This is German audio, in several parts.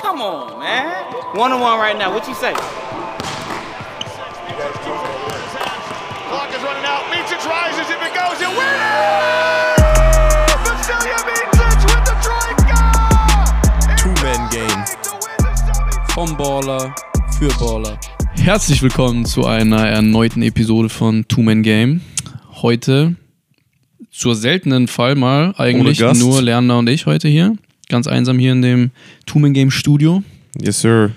Come on, man. One on one right now. What you say? Clock is running out. Mincic rises. If it goes, it wins! Vasilia Mincic with the trifecta! Two-Man Game. Vom Baller für Baller. Herzlich willkommen zu einer erneuten Episode von Two Man Game. Heute zur seltenen Fall mal eigentlich nur Lerner und ich heute hier. Ganz einsam hier in dem Two Man Game Studio. Yes, sir.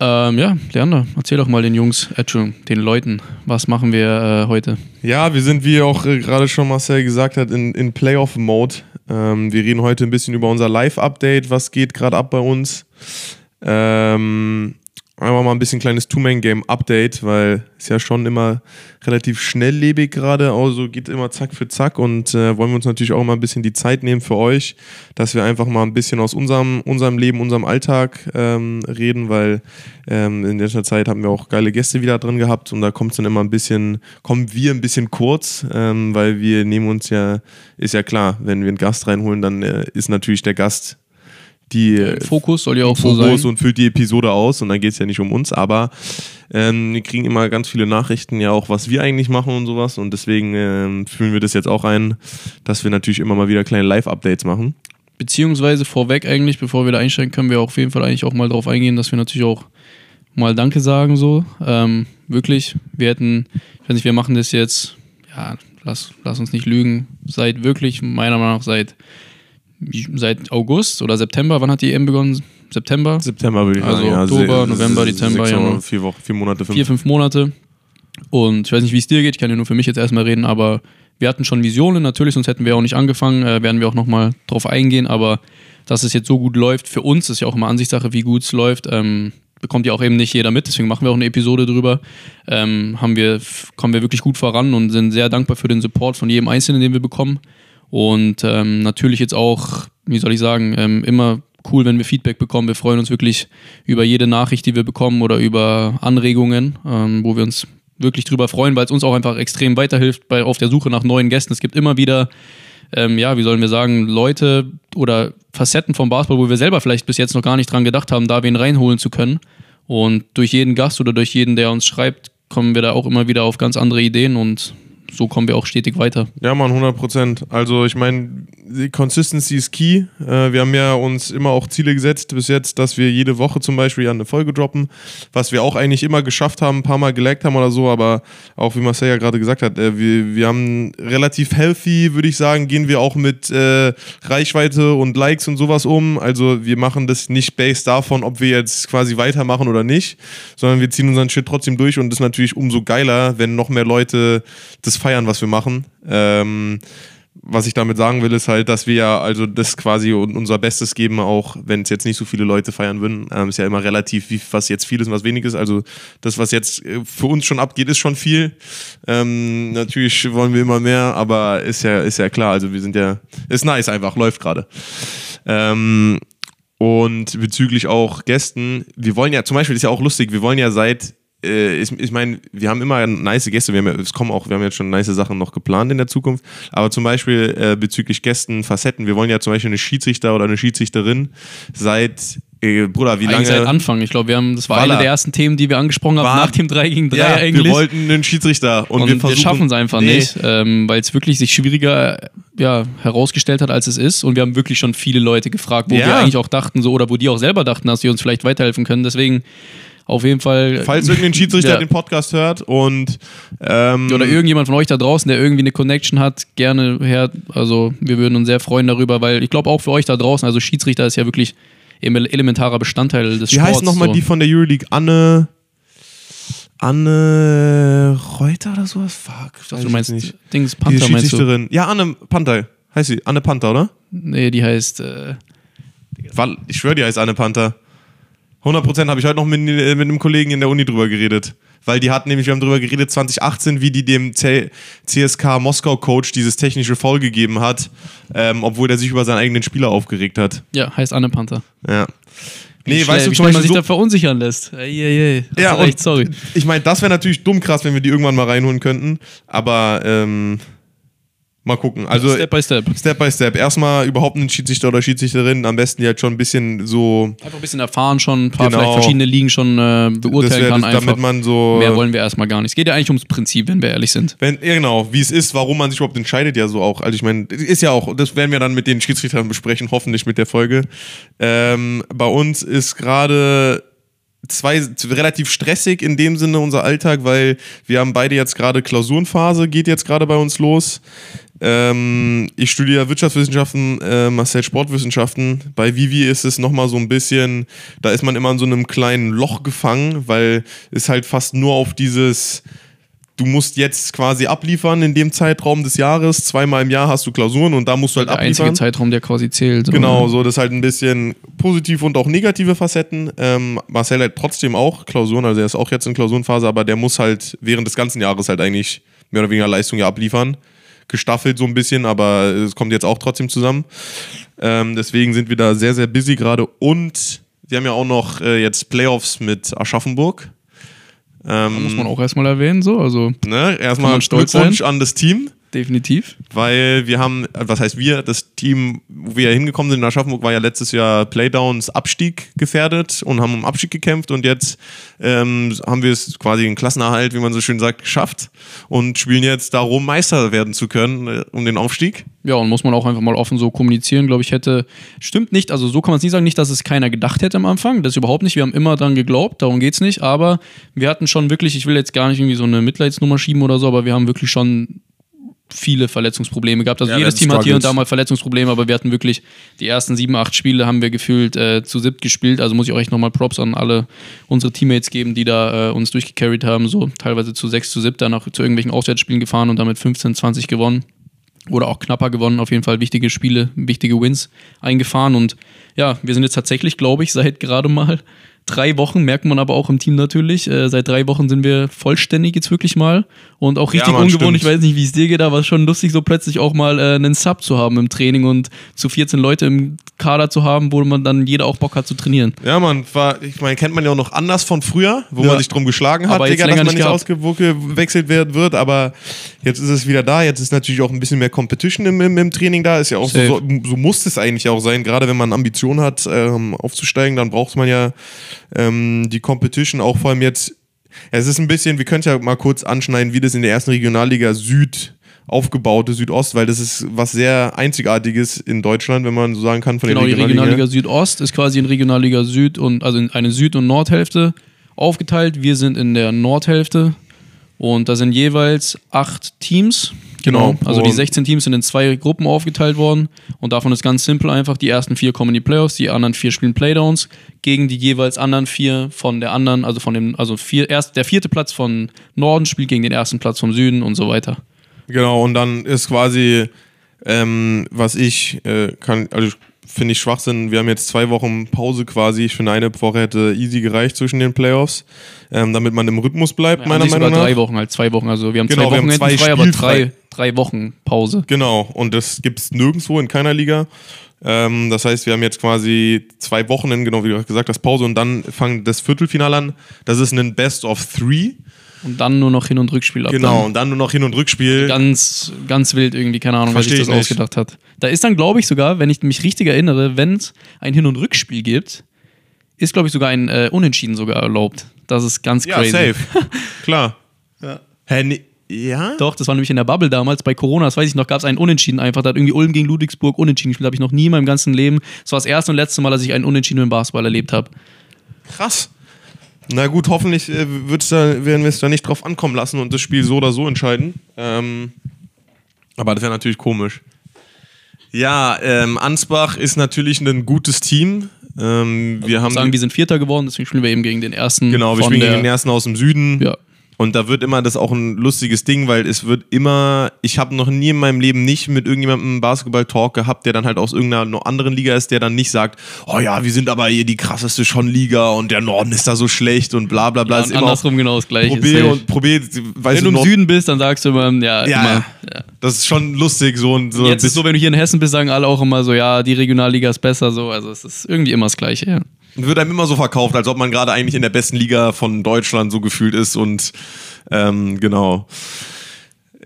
Ähm, ja, Lerner, erzähl doch mal den Jungs, äh, den Leuten, was machen wir äh, heute? Ja, wir sind, wie auch äh, gerade schon Marcel gesagt hat, in, in Playoff-Mode. Ähm, wir reden heute ein bisschen über unser Live-Update, was geht gerade ab bei uns. Ähm, einfach mal ein bisschen kleines Two-Man-Game-Update, weil es ja schon immer relativ schnelllebig gerade, also geht immer zack für zack und äh, wollen wir uns natürlich auch immer ein bisschen die Zeit nehmen für euch, dass wir einfach mal ein bisschen aus unserem, unserem Leben, unserem Alltag ähm, reden, weil ähm, in letzter Zeit haben wir auch geile Gäste wieder drin gehabt und da kommt es dann immer ein bisschen, kommen wir ein bisschen kurz, ähm, weil wir nehmen uns ja, ist ja klar, wenn wir einen Gast reinholen, dann äh, ist natürlich der Gast die Fokus soll ja auch so Fokus sein. und füllt die Episode aus und dann geht es ja nicht um uns, aber ähm, wir kriegen immer ganz viele Nachrichten ja auch, was wir eigentlich machen und sowas und deswegen ähm, fühlen wir das jetzt auch ein, dass wir natürlich immer mal wieder kleine Live-Updates machen. Beziehungsweise vorweg eigentlich, bevor wir da einsteigen, können wir auf jeden Fall eigentlich auch mal darauf eingehen, dass wir natürlich auch mal Danke sagen so. Ähm, wirklich, wir hätten, ich weiß nicht, wir machen das jetzt, ja, lass, lass uns nicht lügen, seit wirklich, meiner Meinung nach seit, seit August oder September, wann hat die EM begonnen? September? September würde ich Also sagen. ja. Oktober, Se- November, Dezember, Januar. Vier Wochen, vier Monate, fünf. vier, fünf Monate. Und ich weiß nicht, wie es dir geht, ich kann ja nur für mich jetzt erstmal reden, aber wir hatten schon Visionen, natürlich, sonst hätten wir auch nicht angefangen, äh, werden wir auch nochmal drauf eingehen, aber dass es jetzt so gut läuft, für uns ist ja auch immer Ansichtssache, wie gut es läuft, ähm, bekommt ja auch eben nicht jeder mit, deswegen machen wir auch eine Episode drüber, ähm, haben wir, kommen wir wirklich gut voran und sind sehr dankbar für den Support von jedem Einzelnen, den wir bekommen und ähm, natürlich jetzt auch, wie soll ich sagen, ähm, immer cool, wenn wir Feedback bekommen. Wir freuen uns wirklich über jede Nachricht, die wir bekommen oder über Anregungen, ähm, wo wir uns wirklich drüber freuen, weil es uns auch einfach extrem weiterhilft bei, auf der Suche nach neuen Gästen. Es gibt immer wieder, ähm, ja, wie sollen wir sagen, Leute oder Facetten vom Basketball, wo wir selber vielleicht bis jetzt noch gar nicht dran gedacht haben, da wen reinholen zu können. Und durch jeden Gast oder durch jeden, der uns schreibt, kommen wir da auch immer wieder auf ganz andere Ideen und so kommen wir auch stetig weiter. Ja, Mann, 100 Prozent. Also ich meine, die Consistency ist key. Äh, wir haben ja uns immer auch Ziele gesetzt bis jetzt, dass wir jede Woche zum Beispiel eine Folge droppen, was wir auch eigentlich immer geschafft haben, ein paar Mal gelaggt haben oder so, aber auch wie Marcel ja gerade gesagt hat, äh, wir, wir haben relativ healthy, würde ich sagen, gehen wir auch mit äh, Reichweite und Likes und sowas um. Also wir machen das nicht based davon, ob wir jetzt quasi weitermachen oder nicht, sondern wir ziehen unseren Shit trotzdem durch und das ist natürlich umso geiler, wenn noch mehr Leute das feiern, was wir machen. Ähm, was ich damit sagen will, ist halt, dass wir ja also das quasi un- unser Bestes geben, auch wenn es jetzt nicht so viele Leute feiern würden. Ähm, ist ja immer relativ, wie, was jetzt viel ist und was wenig ist. Also das, was jetzt äh, für uns schon abgeht, ist schon viel. Ähm, natürlich wollen wir immer mehr, aber ist ja, ist ja klar. Also wir sind ja, ist nice einfach, läuft gerade. Ähm, und bezüglich auch Gästen, wir wollen ja, zum Beispiel ist ja auch lustig, wir wollen ja seit, äh, ich, ich meine, wir haben immer nice Gäste, wir haben ja, es kommen auch, wir haben jetzt schon nice Sachen noch geplant in der Zukunft, aber zum Beispiel äh, bezüglich Gästen, Facetten, wir wollen ja zum Beispiel eine Schiedsrichter oder eine Schiedsrichterin seit, äh, Bruder, wie Eigentlich lange? seit Anfang. Ich glaube, wir haben, das war Voila. eine der ersten Themen, die wir angesprochen haben, War- nach dem 3 gegen 3 ja, eigentlich. wir wollten einen Schiedsrichter und, und wir wir, versuchen, schaffen es einfach Nee. nicht, ähm, weil es wirklich sich schwieriger ja, herausgestellt hat, als es ist. Und wir haben wirklich schon viele Leute gefragt, wo Ja. wir eigentlich auch dachten, so oder wo die auch selber dachten, dass sie uns vielleicht weiterhelfen können. Deswegen auf jeden Fall. Falls irgendein Schiedsrichter Ja. den Podcast hört und ähm, oder irgendjemand von euch da draußen, der irgendwie eine Connection hat, gerne her. Also wir würden uns sehr freuen darüber, weil ich glaube auch für euch da draußen, also Schiedsrichter ist ja wirklich elementarer Bestandteil des Wie Sports. heißt nochmal so. die von der Euroleague? Anne. Anne Reuter oder sowas? Fuck. Dachte, du meinst nicht. Dings Panther meinst du? Schiedsrichterin. Ja, Anne Panther. Heißt sie? Anne Panther, oder? Nee, die heißt äh, Ich schwöre, die heißt Anne Panther. 100% habe ich heute noch mit, äh, mit einem Kollegen in der Uni drüber geredet. Weil die hatten nämlich, wir haben drüber geredet, 2018, wie die dem C CSK Moskau-Coach dieses technische Foul gegeben hat, ähm, obwohl der sich über seinen eigenen Spieler aufgeregt hat. ja, heißt Anne Panther. Ja. Nee, schnell, weißt du wie zum schnell man Beispiel sich so, da verunsichern lässt. Ey, ey, ey. Ja, recht, sorry. Ich meine, das wäre natürlich dumm krass, wenn wir die irgendwann mal reinholen könnten. Aber ähm, Mal gucken. Also Step by Step. Step by Step. Erstmal überhaupt einen Schiedsrichter oder Schiedsrichterin, am besten die halt schon ein bisschen so. Einfach ein bisschen erfahren schon, ein paar Genau. vielleicht verschiedene Ligen schon äh, beurteilen wär, kann. das, Einfach. damit man so. Mehr wollen wir erstmal gar nicht. Es geht ja eigentlich ums Prinzip, wenn wir ehrlich sind. Wenn, ja, genau, wie es ist, warum man sich überhaupt entscheidet, ja so auch. Also ich meine, ist ja auch, das werden wir dann mit den Schiedsrichtern besprechen, hoffentlich mit der Folge. Ähm, bei uns ist gerade zwei relativ stressig in dem Sinne unser Alltag, weil wir haben beide jetzt gerade Klausurenphase, geht jetzt gerade bei uns los. Ähm, ich studiere Wirtschaftswissenschaften, äh, Marcel Sportwissenschaften. Bei Vivi ist es nochmal so ein bisschen, da ist man immer in so einem kleinen Loch gefangen, weil es halt fast nur auf dieses du musst jetzt quasi abliefern in dem Zeitraum des Jahres. Zweimal im Jahr hast du Klausuren und da musst du halt Der einzige abliefern. Zeitraum, der quasi zählt. Genau, so das ist halt ein bisschen positiv und auch negative Facetten. Ähm, Marcel hat trotzdem auch Klausuren, also er ist auch jetzt in Klausurenphase, aber der muss halt während des ganzen Jahres halt eigentlich mehr oder weniger Leistung ja abliefern. Gestaffelt so ein bisschen, aber es kommt jetzt auch trotzdem zusammen. Ähm, deswegen sind wir da sehr, sehr busy gerade und wir haben ja auch noch äh, jetzt Playoffs mit Aschaffenburg. Ähm, Muss man auch erstmal erwähnen, so. Also Ne? Erstmal Glückwunsch sein. an das Team, definitiv. weil wir haben, was heißt wir, das Team, wo wir ja hingekommen sind in Aschaffenburg, war ja letztes Jahr Playdowns Abstieg gefährdet und haben um Abstieg gekämpft und jetzt ähm, haben wir es quasi den Klassenerhalt, wie man so schön sagt, geschafft und spielen jetzt darum, Meister werden zu können äh, um den Aufstieg. Ja, und muss man auch einfach mal offen so kommunizieren, glaube ich, hätte. Stimmt nicht, also so kann man es nicht sagen, nicht, dass es keiner gedacht hätte am Anfang. Das überhaupt nicht. Wir haben immer dran geglaubt, darum geht es nicht. Aber wir hatten schon wirklich, ich will jetzt gar nicht irgendwie so eine Mitleidsnummer schieben oder so, aber wir haben wirklich schon viele Verletzungsprobleme gehabt. Also Ja, jedes Team hat hier und da Struggles. mal Verletzungsprobleme, aber wir hatten wirklich die ersten sieben, acht Spiele haben wir gefühlt äh, zu siebt gespielt. Also muss ich auch echt nochmal Props an alle unsere Teammates geben, die da äh, uns durchgecarried haben. So teilweise zu sechs, zu sieb, dann auch zu irgendwelchen Auswärtsspielen gefahren und damit 15, 20 gewonnen oder auch knapper gewonnen, auf jeden Fall wichtige Spiele, wichtige Wins eingefahren. Und ja, wir sind jetzt tatsächlich, glaube ich, seit gerade mal drei Wochen, merkt man aber auch im Team natürlich, äh, seit drei Wochen sind wir vollständig jetzt wirklich mal und auch richtig Mann, ungewohnt. stimmt. Ich weiß nicht, wie es dir geht, aber es ist schon lustig, so plötzlich auch mal äh, einen Sub zu haben im Training und zu 14 Leute im Kader zu haben, wo man dann jeder auch Bock hat zu trainieren. Ja, man, war, ich meine, kennt man ja auch noch anders von früher, wo Ja. man sich drum geschlagen hat, Aber Digga, dass man nicht nicht ausgewechselt werden wird, aber jetzt ist es wieder da, jetzt ist natürlich auch ein bisschen mehr Competition im, im, im Training da, ist ja auch so, so, so muss es eigentlich auch sein, gerade wenn man Ambitionen hat, ähm, aufzusteigen, dann braucht man ja ähm, die Competition, auch vor allem jetzt, es ist ein bisschen, wir können ja mal kurz anschneiden, wie das in der ersten Regionalliga Süd aufgebaute Südost, weil das ist was sehr Einzigartiges in Deutschland, wenn man so sagen kann, von Genau, den die Regionalligen. Regionalliga Südost ist quasi in Regionalliga Süd und also in eine Süd- und Nordhälfte aufgeteilt. Wir sind in der Nordhälfte und da sind jeweils acht Teams. Genau. Genau. Also die Und- 16 Teams sind in zwei Gruppen aufgeteilt worden und davon ist ganz simpel einfach, die ersten vier kommen in die Playoffs, die anderen vier spielen Playdowns gegen die jeweils anderen vier von der anderen, also von dem, also vier, erst der vierte Platz von Norden spielt gegen den ersten Platz vom Süden und so weiter. Genau, und dann ist quasi, ähm, was ich äh, kann, also finde ich Schwachsinn. Wir haben jetzt zwei Wochen Pause quasi. Ich finde, eine Woche hätte easy gereicht zwischen den Playoffs, ähm, damit man im Rhythmus bleibt, An meiner Meinung nach. drei Wochen, halt zwei Wochen. Also wir haben Genau, zwei wir haben Wochen zwei frei, aber drei, drei Wochen Pause. Genau, und das gibt es nirgendwo in keiner Liga. Ähm, das heißt, wir haben jetzt quasi zwei Wochen, genau wie du gesagt hast, Pause und dann fangen das Viertelfinale an. Das ist ein Best of Three. Und dann nur noch Hin- und Rückspiel ab. Genau, Dann. und dann nur noch Hin- und Rückspiel. Ganz, ganz wild irgendwie, keine Ahnung, wer sich Versteh das ich nicht. ausgedacht hat. Da ist dann, glaube ich, sogar, wenn ich mich richtig erinnere, wenn es ein Hin- und Rückspiel gibt, ist, glaube ich, sogar ein äh, Unentschieden sogar erlaubt. Das ist ganz ja, crazy. safe. Klar. Hä, nee, ja? Doch, das war nämlich in der Bubble damals bei Corona, das weiß ich noch, gab es einen Unentschieden einfach. Da hat irgendwie Ulm gegen Ludwigsburg Unentschieden gespielt. habe ich noch nie in meinem ganzen Leben. Das war das erste und letzte Mal, dass ich einen Unentschieden im Basketball erlebt habe. Krass. Na gut, hoffentlich äh, da, werden wir es da nicht drauf ankommen lassen und das Spiel so oder so entscheiden. Ähm, aber das wäre natürlich komisch. Ja, ähm, Ansbach ist natürlich ein gutes Team. Ähm, wir haben Sagen, wir sind Vierter geworden, deswegen spielen wir eben gegen den ersten. genau, wir spielen gegen den ersten aus dem Süden. Ja. Und da wird immer das auch ein lustiges Ding, weil es wird immer, ich habe noch nie in meinem Leben nicht mit irgendjemandem Basketball-Talk gehabt, der dann halt aus irgendeiner anderen Liga ist, der dann nicht sagt, oh ja, wir sind aber hier die krasseste Schon-Liga und der Norden ist da so schlecht und bla bla bla. Ja, Ist und immer andersrum genau das gleiche. Probier und probier, weißt Wenn du im Nord- Süden bist, dann sagst du immer, ja, ja, immer. Ja. Das ist schon lustig, so und so. Jetzt ist so, wenn du hier in Hessen bist, sagen alle auch immer so, ja, die Regionalliga ist besser, so. Also es ist irgendwie immer das Gleiche, ja. Wird einem immer so verkauft, als ob man gerade eigentlich in der besten Liga von Deutschland so gefühlt ist und ähm, genau.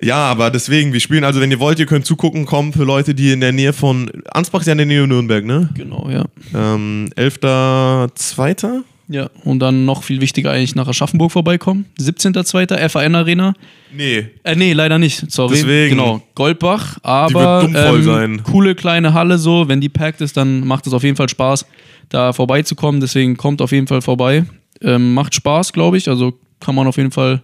Ja, aber deswegen, wir spielen, also wenn ihr wollt, ihr könnt zugucken kommen für Leute, die in der Nähe von, Ansbach ist ja in der Nähe von Nürnberg, ne? Genau, ja. Ähm, 11.2. Ja, und dann noch viel wichtiger eigentlich nach Aschaffenburg vorbeikommen. 17.02. FAN Arena. Nee. Äh, nee, leider nicht. Sorry. Deswegen. Genau. Goldbach, aber ähm, sein. coole kleine Halle so. Wenn die packt ist, dann macht es auf jeden Fall Spaß, da vorbeizukommen. Deswegen kommt auf jeden Fall vorbei. Ähm, macht Spaß, glaube ich. Also kann man auf jeden Fall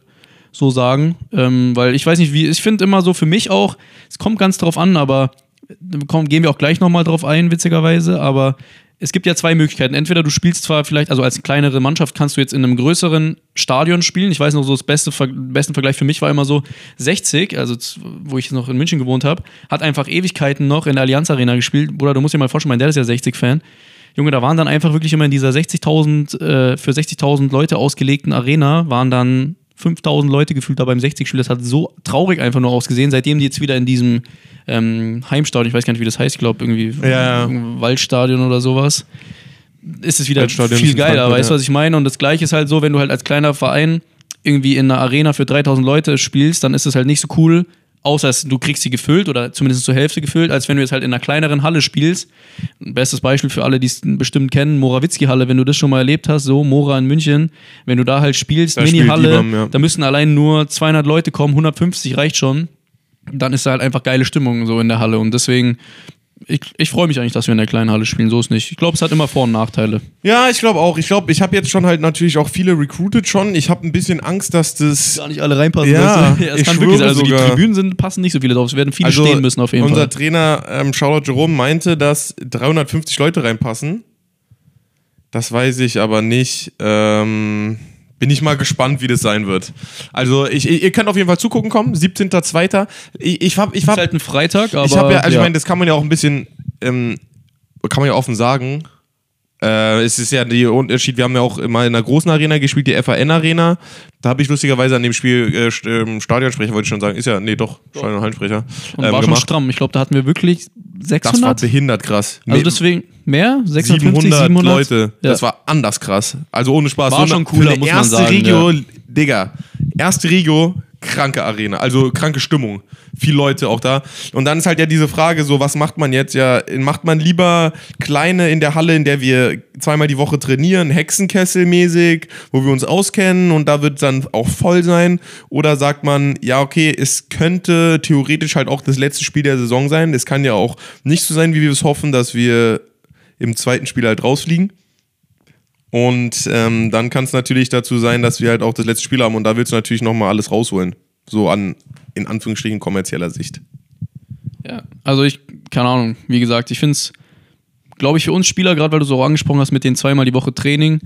so sagen. Ähm, weil ich weiß nicht, wie, ich finde immer so für mich auch, es kommt ganz drauf an, aber da kommen, gehen wir auch gleich nochmal drauf ein, witzigerweise, aber es gibt ja zwei Möglichkeiten. Entweder du spielst zwar vielleicht, also als kleinere Mannschaft kannst du jetzt in einem größeren Stadion spielen. Ich weiß noch, so das beste, Ver- besten Vergleich für mich war immer so 60, also wo ich noch in München gewohnt habe, hat einfach Ewigkeiten noch in der Allianz Arena gespielt. Bruder, du musst dir mal vorstellen, mein Dad ist ja 60-Fan. Junge, da waren dann einfach wirklich immer in dieser 60.000, äh, für 60.000 Leute ausgelegten Arena, waren dann 5.000 Leute gefühlt da beim 60-Spiel. Das hat so traurig einfach nur ausgesehen, seitdem die jetzt wieder in diesem ähm, Heimstadion, ich weiß gar nicht, wie das heißt, ich glaube irgendwie Ja, ja. Waldstadion oder sowas, ist es wieder Waldstadion viel geiler. Frankfurt, Weißt du, ja. was ich meine? Und das Gleiche ist halt so, wenn du halt als kleiner Verein irgendwie in einer Arena für 3000 Leute spielst, dann ist es halt nicht so cool, außer es- du kriegst sie gefüllt oder zumindest zur Hälfte gefüllt, als wenn du jetzt halt in einer kleineren Halle spielst. Bestes Beispiel für alle, die es bestimmt kennen, Morawitzki-Halle, wenn du das schon mal erlebt hast, so Mora in München, wenn du da halt spielst, Mini-Halle, ja. da müssen allein nur 200 Leute kommen, 150 reicht schon. Dann ist da halt einfach geile Stimmung so in der Halle und deswegen, ich, ich freue mich eigentlich, dass wir in der kleinen Halle spielen, so ist nicht. Ich glaube, es hat immer Vor- und Nachteile. Ja, ich glaube auch. Ich glaube, ich habe jetzt schon halt natürlich auch viele recruited schon. Ich habe ein bisschen Angst, dass das. gar nicht alle reinpassen. Ja, ja es ich kann wirklich sein. Also die. Tribünen sind, passen nicht so viele drauf. Es werden viele stehen müssen auf jeden Also unser Fall. Trainer ähm, Charlotte Jerome meinte, dass 350 Leute reinpassen. Das weiß ich aber nicht. Ähm, bin ich mal gespannt, wie das sein wird. Also ich, ihr könnt auf jeden Fall zugucken kommen. 17.02. Ich, ich hab, ich ist hab, halt ein Freitag, aber ich habe ja, also ja. ich meine, das kann man ja auch ein bisschen, ähm, kann man ja offen sagen. Äh, es ist ja der Unterschied, wir haben ja auch immer in einer großen Arena gespielt, die FAN-Arena. Da habe ich lustigerweise an dem Spiel äh, ähm, Stadionsprecher, wollte ich schon sagen. Ist ja, nee, doch, Stadion- und Hallensprecher. und ähm, war schon gemacht. stramm. Ich glaube, da hatten wir wirklich Das war 600. behindert krass. also deswegen mehr? 650, 700, 700, Leute. Ja. Das war anders krass. Also ohne Spaß. War schon cooler, für muss man erste sagen, Regio, Digga, erste Regio, kranke Arena. Also kranke Stimmung. Viele Leute auch da. Und dann ist halt ja diese Frage so, was macht man jetzt? Ja, macht man lieber kleine in der Halle, in der wir zweimal die Woche trainieren, Hexenkessel-mäßig, wo wir uns auskennen und da wird es dann auch voll sein? Oder sagt man, ja, okay, es könnte theoretisch halt auch das letzte Spiel der Saison sein. Es kann ja auch nicht so sein, wie wir es hoffen, dass wir im zweiten Spiel halt rausfliegen. Und ähm, dann kann es natürlich dazu sein, dass wir halt auch das letzte Spiel haben und da willst du natürlich nochmal alles rausholen. So an, in Anführungsstrichen, kommerzieller Sicht. Ja, also ich, keine Ahnung, wie gesagt, ich finde es, glaube ich, für uns Spieler, gerade weil du so angesprochen hast mit den zweimal die Woche Training,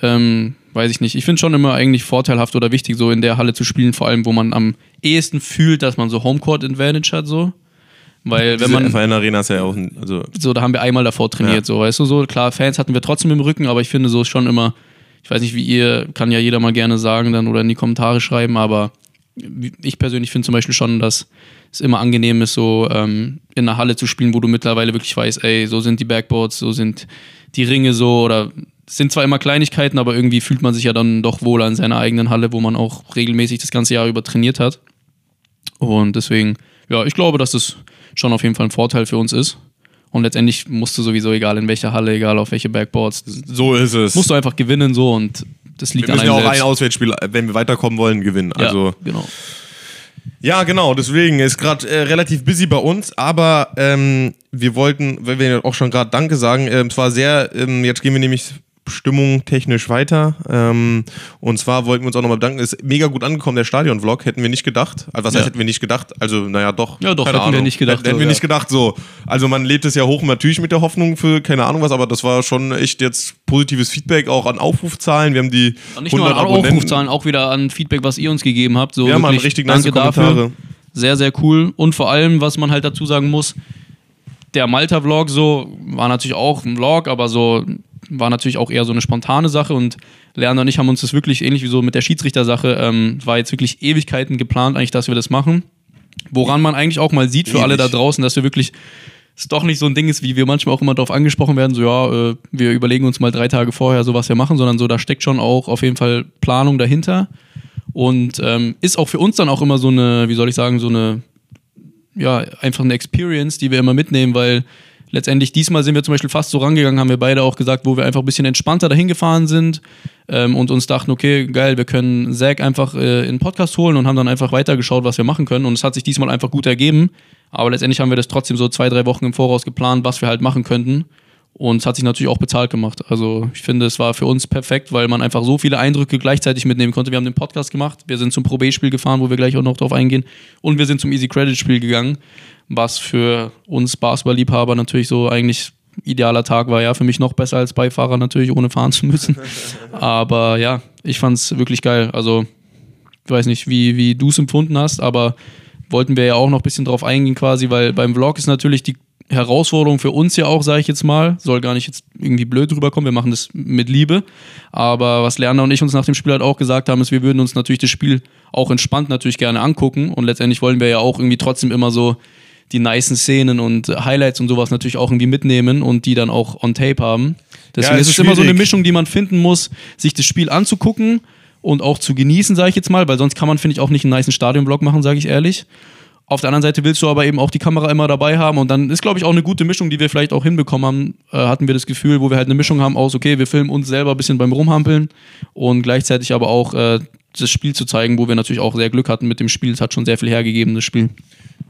ähm, weiß ich nicht. Ich finde schon immer eigentlich vorteilhaft oder wichtig, so in der Halle zu spielen, vor allem, wo man am ehesten fühlt, dass man so Homecourt Advantage hat, so. Weil wenn man, FAN Arena ist ja auch, ein- also so, da haben wir einmal davor trainiert, Ja. so, weißt du, so. Klar, Fans hatten wir trotzdem im Rücken, aber ich finde so ist schon immer, ich weiß nicht, wie ihr, kann ja jeder mal gerne sagen dann oder in die Kommentare schreiben, aber ich persönlich finde zum Beispiel schon, dass es immer angenehm ist, so ähm, in einer Halle zu spielen, wo du mittlerweile wirklich weißt, ey, so sind die Backboards, so sind die Ringe so oder es sind zwar immer Kleinigkeiten, aber irgendwie fühlt man sich ja dann doch wohler in seiner eigenen Halle, wo man auch regelmäßig das ganze Jahr über trainiert hat. Und deswegen, ja, ich glaube, dass das schon auf jeden Fall ein Vorteil für uns ist. Und letztendlich musst du sowieso, egal in welcher Halle, egal auf welche Backboards, so ist es. musst du einfach gewinnen so und das liegt wir an müssen einem ja auch ein selbst. Auswärtsspiel, wenn wir weiterkommen wollen, gewinnen. ja, Also genau. Ja, genau, deswegen ist gerade äh, relativ busy bei uns, aber ähm, wir wollten, weil wir auch schon gerade Danke sagen, ähm, es war sehr, ähm, jetzt gehen wir nämlich Stimmung technisch weiter. Ähm, und zwar wollten wir uns auch nochmal bedanken. Ist mega gut angekommen, der Stadion-Vlog. Hätten wir nicht gedacht. Also, was Ja. heißt, hätten wir nicht gedacht? Also, naja, doch. Ja, doch, hätten wir Ahnung. nicht gedacht, Hätten, so, wir ja. nicht gedacht, so. Also, man lädt es ja hoch, natürlich mit der Hoffnung für keine Ahnung was, aber das war schon echt jetzt positives Feedback auch an Aufrufzahlen. Wir haben die Und nicht nur an Aufrufzahlen, auch wieder an Feedback, was ihr uns gegeben habt. So Ja, wirklich richtig nice danke Kommentare. dafür. Sehr, sehr cool. Und vor allem, was man halt dazu sagen muss, der Malta-Vlog so war natürlich auch ein Vlog, aber so war natürlich auch eher so eine spontane Sache und Lerner und ich haben uns das wirklich ähnlich wie so mit der Schiedsrichtersache, ähm, war jetzt wirklich Ewigkeiten geplant eigentlich, dass wir das machen. Woran man eigentlich auch mal sieht für alle da Ewig. draußen, dass wir wirklich es doch nicht so ein Ding ist, wie wir manchmal auch immer darauf angesprochen werden, so ja, äh, wir überlegen uns mal drei Tage vorher so, was wir machen, sondern so, da steckt schon auch auf jeden Fall Planung dahinter. Und ähm, ist auch für uns dann auch immer so eine, wie soll ich sagen, so eine, ja, einfach eine Experience, die wir immer mitnehmen, weil letztendlich diesmal sind wir zum Beispiel fast so rangegangen, haben wir beide auch gesagt, wo wir einfach ein bisschen entspannter dahin gefahren sind ähm, und uns dachten, okay, geil, wir können Zack einfach äh, in den Podcast holen und haben dann einfach weitergeschaut, was wir machen können. Und es hat sich diesmal einfach gut ergeben. Aber letztendlich haben wir das trotzdem so zwei, drei Wochen im Voraus geplant, was wir halt machen könnten. Und es hat sich natürlich auch bezahlt gemacht. Also ich finde, es war für uns perfekt, weil man einfach so viele Eindrücke gleichzeitig mitnehmen konnte. Wir haben den Podcast gemacht, wir sind zum Pro B-Spiel gefahren, wo wir gleich auch noch drauf eingehen. Und wir sind zum Easy Credit-Spiel gegangen, was für uns Basketball-Liebhaber natürlich so eigentlich idealer Tag war. Ja, für mich noch besser als Beifahrer natürlich, ohne fahren zu müssen. Aber ja, ich fand es wirklich geil. Also ich weiß nicht, wie, wie du es empfunden hast, aber wollten wir ja auch noch ein bisschen drauf eingehen quasi, weil beim Vlog ist natürlich die Herausforderung für uns ja auch, sage ich jetzt mal, soll gar nicht jetzt irgendwie blöd rüberkommen, wir machen das mit Liebe, aber was Lerner und ich uns nach dem Spiel halt auch gesagt haben, ist, wir würden uns natürlich das Spiel auch entspannt natürlich gerne angucken und letztendlich wollen wir ja auch irgendwie trotzdem immer so die nicen Szenen und Highlights und sowas natürlich auch irgendwie mitnehmen und die dann auch on tape haben. Deswegen Ja, ist ist es immer so eine. Mischung, die man finden muss, sich das Spiel anzugucken und auch zu genießen, sage ich jetzt mal, weil sonst kann man, finde ich, auch nicht einen nicen Stadionblock machen, sage ich ehrlich. Auf der anderen Seite willst du aber eben auch die Kamera immer dabei haben und dann ist, glaube ich, auch eine gute Mischung, die wir vielleicht auch hinbekommen haben. Äh, hatten wir das Gefühl, wo wir halt eine Mischung haben aus, okay, wir filmen uns selber ein bisschen beim Rumhampeln und gleichzeitig aber auch äh, das Spiel zu zeigen, wo wir natürlich auch sehr Glück hatten mit dem Spiel. Es hat schon sehr viel hergegeben, das Spiel.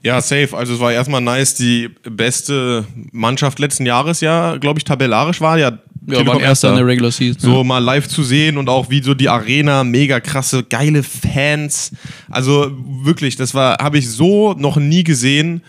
Ja, safe. Also es war erstmal nice, die beste Mannschaft letzten Jahres ja, glaube ich, tabellarisch war. Ja, Ja, waren erster in der Regular Season. so mal live zu sehen und auch wie so die Arena, mega krasse, geile Fans. Also wirklich, das war, habe ich so noch nie gesehen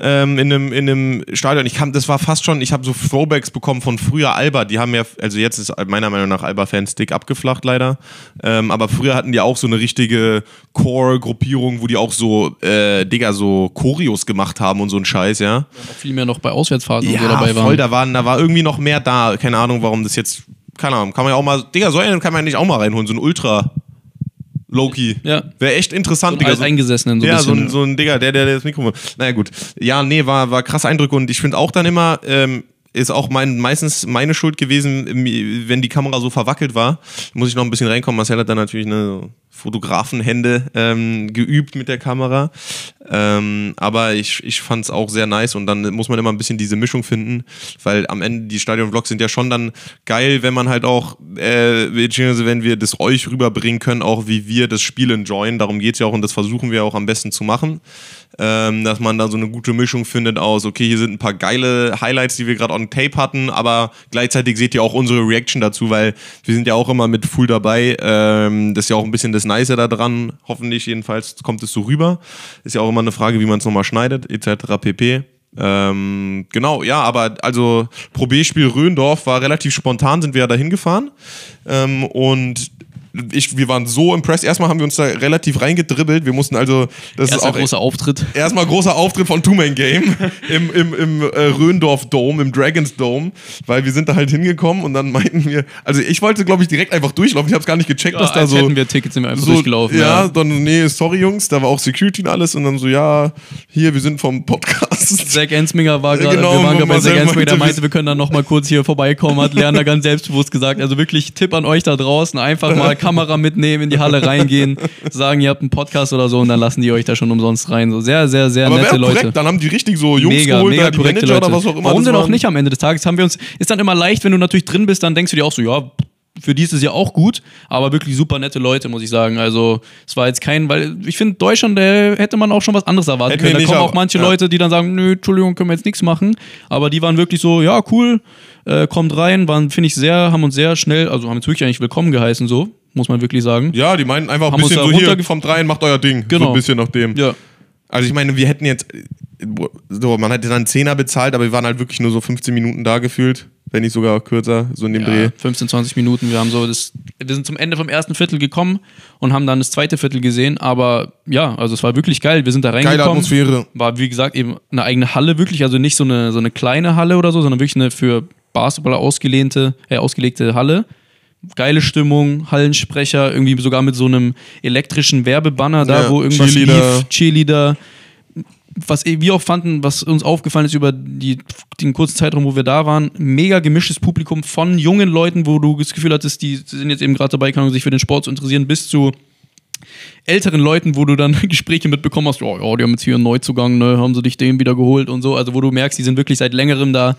ähm, in, einem, in einem Stadion. Ich kam, das war fast schon, ich habe so Throwbacks bekommen von früher Alba. Die haben ja, also jetzt ist meiner Meinung nach Alba-Fans dick abgeflacht leider. Ähm, aber früher hatten die auch so eine richtige Core-Gruppierung, wo die auch so, äh, Digga, so Choreos gemacht haben und so ein Scheiß, ja. Auch viel mehr noch bei Auswärtsfahrten und so Ja, dabei waren. voll, da, waren, da war irgendwie noch mehr da. Keine Ahnung, warum das jetzt. Keine Ahnung, kann man ja auch mal. Digga, so einen kann man ja nicht auch mal reinholen, so ein Ultra. Loki. Ja. Wäre echt interessant, Digga. als Eingesessenen so ein ja, so bisschen. ein, so ein Digga, der, der, der das Mikrofon. Naja, gut. Ja, nee, war, war krass Eindrücke und ich finde auch dann immer, ähm, ist auch mein, meistens meine Schuld gewesen, wenn die Kamera so verwackelt war. Muss ich noch ein bisschen reinkommen. Marcel hat dann natürlich eine Fotografenhände ähm, geübt mit der Kamera. Ähm, aber ich, ich fand es auch sehr nice und dann muss man immer ein bisschen diese Mischung finden, weil am Ende die Stadion-Vlogs sind ja schon dann geil, wenn man halt auch, äh, beziehungsweise wenn wir das euch rüberbringen können, auch wie wir das Spiel enjoyen. Darum geht es ja auch und das versuchen wir auch am besten zu machen. Ähm, dass man da so eine gute Mischung findet aus, okay, hier sind ein paar geile Highlights, die wir gerade on Tape hatten, aber gleichzeitig seht ihr auch unsere Reaction dazu, weil wir sind ja auch immer mit full dabei. Ähm, das ist ja auch ein bisschen das Nice da dran. Hoffentlich jedenfalls kommt es so rüber. Ist ja auch immer eine Frage, wie man es nochmal schneidet, etc. pp. Ähm, genau, ja, aber also Pro Röndorf war relativ spontan, sind wir ja dahin gefahren. Ähm, und ich, wir waren so impressed. Erstmal haben wir uns da relativ reingedribbelt. Wir mussten also, das Erster ist auch großer Auftritt. Erstmal großer Auftritt von Two-Man-Game im, im, im äh, Röndorf-Dome, im Dragons Dome, weil wir sind da halt hingekommen und dann meinten wir, also ich wollte, glaube ich, direkt einfach durchlaufen. Ich habe es gar nicht gecheckt, dass da so. hätten wir Tickets, sind wir einfach so, durchgelaufen. Ja, dann, nee, sorry Jungs, da war auch Security und alles und dann so, ja, hier, wir sind vom Podcast. Zack Ensminger war gerade, Genau, wir waren gerade bei Zack Ensminger, der meinte, wir können dann noch mal kurz hier vorbeikommen, hat Lerner ganz selbstbewusst gesagt. Also wirklich Tipp an euch da draußen, einfach mal Kamera mitnehmen, in die Halle reingehen, sagen, ihr habt einen Podcast oder so und dann lassen die euch da schon umsonst rein. So sehr, sehr, sehr Aber nette Leute. korrekt, dann haben die richtig so Jungs mega, geholt, mega die korrekte Manager Leute. oder was auch immer. Warum denn auch nicht am Ende des Tages? Haben wir uns, ist dann immer leicht, wenn du natürlich drin bist, dann denkst du dir auch so, ja, für die ist es ja auch gut, aber wirklich super nette Leute, muss ich sagen. Also, es war jetzt kein, weil ich finde, Deutschland, da hätte man auch schon was anderes erwarten Hätten können. Da kommen auch- auch manche ja. Leute, die dann sagen, nö, Entschuldigung, können wir jetzt nichts machen. Aber die waren wirklich so, ja, cool, äh, kommt rein, waren, finde ich, sehr, haben uns sehr schnell, also haben uns wirklich eigentlich willkommen geheißen, so, muss man wirklich sagen. Ja, die meinten einfach ein bisschen so hier, vom Dreien macht euer Ding. So Genau. ein bisschen nach dem. Ja. Also ich meine, wir hätten jetzt, so, man hätte dann einen Zehner bezahlt, aber wir waren halt wirklich nur so 15 Minuten da gefühlt, wenn nicht sogar kürzer, so in dem Dreh. Ja, 15, 20 Minuten. Wir haben so das, wir sind zum Ende vom ersten Viertel gekommen und haben dann das zweite Viertel gesehen. Aber ja, also es war wirklich geil. Wir sind da reingekommen. Geile Atmosphäre. War wie gesagt eben eine eigene Halle wirklich, also nicht so eine so eine kleine Halle oder so, sondern wirklich eine für Basketballer ausgelehnte, äh, ausgelegte Halle. Geile Stimmung, Hallensprecher, irgendwie sogar mit so einem elektrischen Werbebanner da, Ja, wo irgendwas Cheerleader. lief, Cheerleader. Was wir auch fanden, was uns aufgefallen ist über die, den kurzen Zeitraum, wo wir da waren, mega gemischtes Publikum von jungen Leuten, wo du das Gefühl hattest, die sind jetzt eben gerade dabei, sich für den Sport zu interessieren, bis zu älteren Leuten, wo du dann Gespräche mitbekommen hast, oh, ja, die haben jetzt hier einen Neuzugang, ne, haben sie dich den wieder geholt und so. Also wo du merkst, die sind wirklich seit längerem da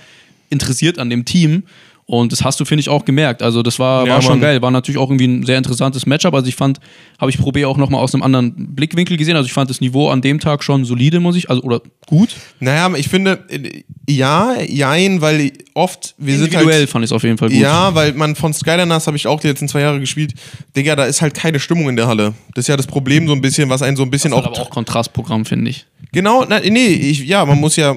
interessiert an dem Team. Und das hast du, finde ich, auch gemerkt. Also, das war, Ja, war schon Mann. geil. War natürlich auch irgendwie ein sehr interessantes Matchup. Also, ich fand, habe ich Pro B auch nochmal aus einem anderen Blickwinkel gesehen. Also, ich fand das Niveau an dem Tag schon solide, muss ich, also, oder gut. Naja, ich finde, äh, ja, jein, weil oft, wir sind Individuell halt. fand ich es auf jeden Fall gut. Ja, weil man von Skyliners habe ich auch die letzten zwei Jahre gespielt. Digga, da ist halt keine Stimmung in der Halle. Das ist ja das Problem so ein bisschen, was einen so ein bisschen Das ist auch. halt aber auch Kontrastprogramm, finde ich. Genau, na, nee, ich, ja, man muss ja,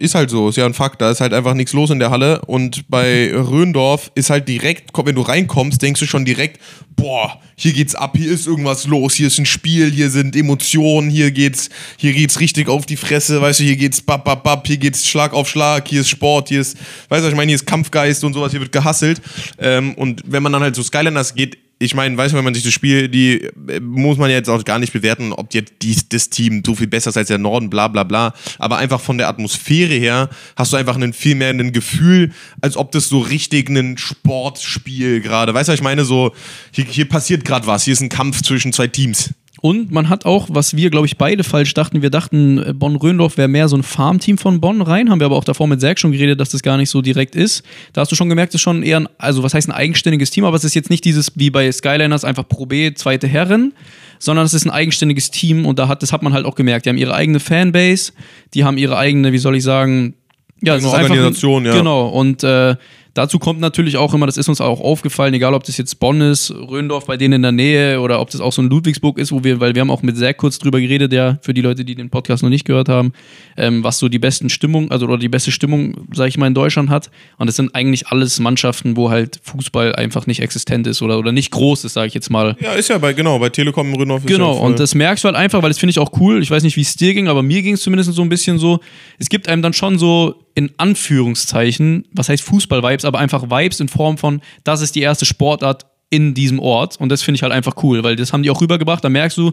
ist halt so, ist ja ein Fakt, da ist halt einfach nichts los in der Halle. Und bei Röndorf ist halt direkt, komm, wenn du reinkommst, denkst du schon direkt, boah, hier geht's ab, hier ist irgendwas los, hier ist ein Spiel, hier sind Emotionen, hier geht's, hier geht's richtig auf die Fresse, weißt du, hier geht's bap, bap, bap, hier geht's Schlag auf Schlag, hier ist Sport, hier ist, weißt du, was ich meine, hier ist Kampfgeist und sowas, hier wird gehasselt. Ähm, und wenn man dann halt so Skylanders geht, ich meine, weißt du, wenn man sich das Spiel, die äh, muss man jetzt auch gar nicht bewerten, ob jetzt dies, das Team so viel besser ist als der Norden, bla bla bla. Aber einfach von der Atmosphäre her hast du einfach einen viel mehr ein Gefühl, als ob das so richtig ein Sportspiel gerade. Weißt du, ich meine? So, hier, hier passiert gerade was, hier ist ein Kampf zwischen zwei Teams. Und man hat auch, was wir, glaube ich, beide falsch dachten, wir dachten, äh, Bonn-Röndorf wäre mehr so ein Farmteam von Bonn rein, haben wir aber auch davor mit Zerg schon geredet, dass das gar nicht so direkt ist. Da hast du schon gemerkt, es ist schon eher, ein, also was heißt ein eigenständiges Team, aber es ist jetzt nicht dieses, wie bei Skyliners, einfach Pro B, zweite Herren, sondern es ist ein eigenständiges Team und da hat, das hat man halt auch gemerkt. Die haben ihre eigene Fanbase, die haben ihre eigene, wie soll ich sagen, ja, es Eigene ist einfach ein- Organisation, ja. Genau, und äh, dazu kommt natürlich auch immer, das ist uns auch aufgefallen, egal ob das jetzt Bonn ist, Röndorf bei denen in der Nähe oder ob das auch so ein Ludwigsburg ist, wo wir, weil wir haben auch mit sehr kurz drüber geredet, ja, für die Leute, die den Podcast noch nicht gehört haben, ähm, was so die besten Stimmung, also oder die beste Stimmung, sag ich mal, in Deutschland hat. Und das sind eigentlich alles Mannschaften, wo halt Fußball einfach nicht existent ist oder, oder nicht groß ist, sage ich jetzt mal. Ja, ist ja bei, genau, bei Telekom in Röndorf ist Genau, ja und das merkst du halt einfach, weil das finde ich auch cool. Ich weiß nicht, wie es dir ging, aber mir ging es zumindest so ein bisschen so. Es gibt einem dann schon so in Anführungszeichen, was heißt Fußball-Vibes, aber einfach Vibes in Form von, das ist die erste Sportart in diesem Ort. Und das finde ich halt einfach cool, weil das haben die auch rübergebracht. Da merkst du,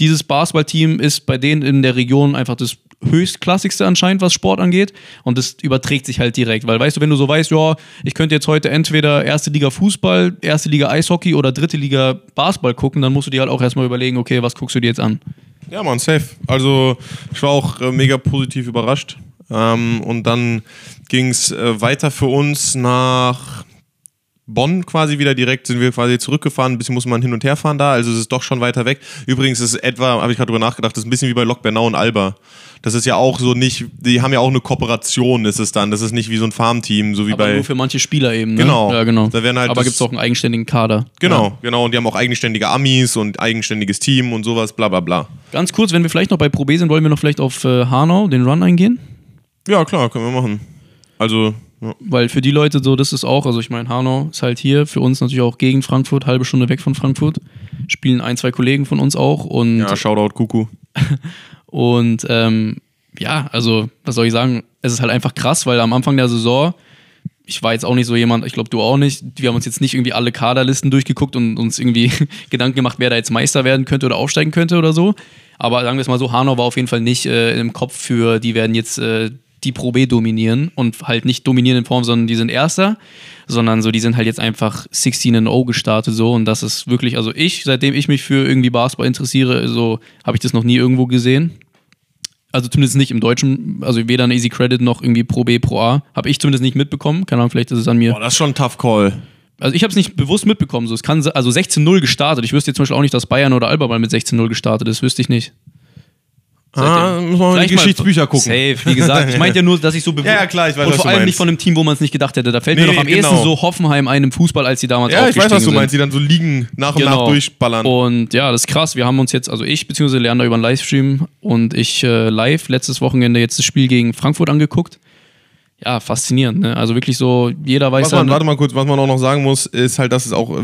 dieses Basketballteam ist bei denen in der Region einfach das höchstklassigste anscheinend, was Sport angeht. Und das überträgt sich halt direkt. Weil weißt du, wenn du so weißt, ja, ich könnte jetzt heute entweder erste Liga Fußball, erste Liga Eishockey oder dritte Liga Basketball gucken, dann musst du dir halt auch erstmal überlegen, okay, was guckst du dir jetzt an? Ja, man, safe. Also, ich war auch äh, mega positiv überrascht. Ähm, und dann ging es äh, weiter für uns nach Bonn quasi wieder direkt, sind wir quasi zurückgefahren. Ein bisschen muss man hin und her fahren da, also es ist doch schon weiter weg. Übrigens ist es etwa, habe ich gerade drüber nachgedacht, das ist ein bisschen wie bei Lok Bernau und Alba. Das ist ja auch so nicht, die haben ja auch eine Kooperation, ist es dann. Das ist nicht wie so ein Farmteam, so wie Aber bei. nur für manche Spieler eben. Ne? Genau. Ja, genau. Da werden halt Aber gibt es auch einen eigenständigen Kader. Genau, Ja. genau. Und die haben auch eigenständige Amis und eigenständiges Team und sowas, bla bla bla. Ganz kurz, wenn wir vielleicht noch bei Pro B sind, wollen wir noch vielleicht auf äh, Hanau, den Run eingehen? Ja, klar, können wir machen. Also, ja. Weil für die Leute so, das ist auch, also ich meine, Hanau ist halt hier, für uns natürlich auch gegen Frankfurt, halbe Stunde weg von Frankfurt. Spielen ein, zwei Kollegen von uns auch und, ja, Shoutout Kuku. und ähm, ja, also was soll ich sagen, es ist halt einfach krass, weil am Anfang der Saison, ich war jetzt auch nicht so jemand, ich glaube du auch nicht, wir haben uns jetzt nicht irgendwie alle Kaderlisten durchgeguckt und uns irgendwie Gedanken gemacht, wer da jetzt Meister werden könnte oder aufsteigen könnte oder so. Aber sagen wir es mal so, Hanau war auf jeden Fall nicht äh, im Kopf für, die werden jetzt äh, die Pro B dominieren und halt nicht dominieren in Form, sondern die sind Erster, sondern so, die sind halt jetzt einfach 16-0 gestartet so und das ist wirklich, also ich, seitdem ich mich für irgendwie Basketball interessiere, so habe ich das noch nie irgendwo gesehen. Also zumindest nicht im Deutschen, also weder ein Easy Credit noch irgendwie Pro B, Pro A, habe ich zumindest nicht mitbekommen. Keine Ahnung, vielleicht ist es an mir. Boah, das ist schon ein Tough Call. Also ich habe es nicht bewusst mitbekommen. So, es kann, also 16-0 gestartet. Ich wüsste jetzt zum Beispiel auch nicht, dass Bayern oder Alba mal mit 16-0 gestartet ist. Wüsste ich nicht. Ah, muss man mal die Vielleicht mal- Geschichtsbücher gucken. Safe, wie gesagt. Ich meinte ja nur, dass ich so bewusst. Ja, ja, klar, ich weiß, Und vor allem nicht von einem Team, wo man es nicht gedacht hätte. Da fällt mir Nee, doch am genau. ehesten so Hoffenheim einem Fußball, als sie damals Ja, ich weiß, was du meinst, sind. die dann so liegen, nach und nach durchballern. Und ja, das ist krass. Wir haben uns jetzt, also ich bzw. Leander über einen Livestream und ich äh, live letztes Wochenende jetzt das Spiel gegen Frankfurt angeguckt. Ja, faszinierend. Ne? Also wirklich so, jeder weiß was man, dann- warte mal kurz, was man auch noch sagen muss, ist halt, dass es auch, äh,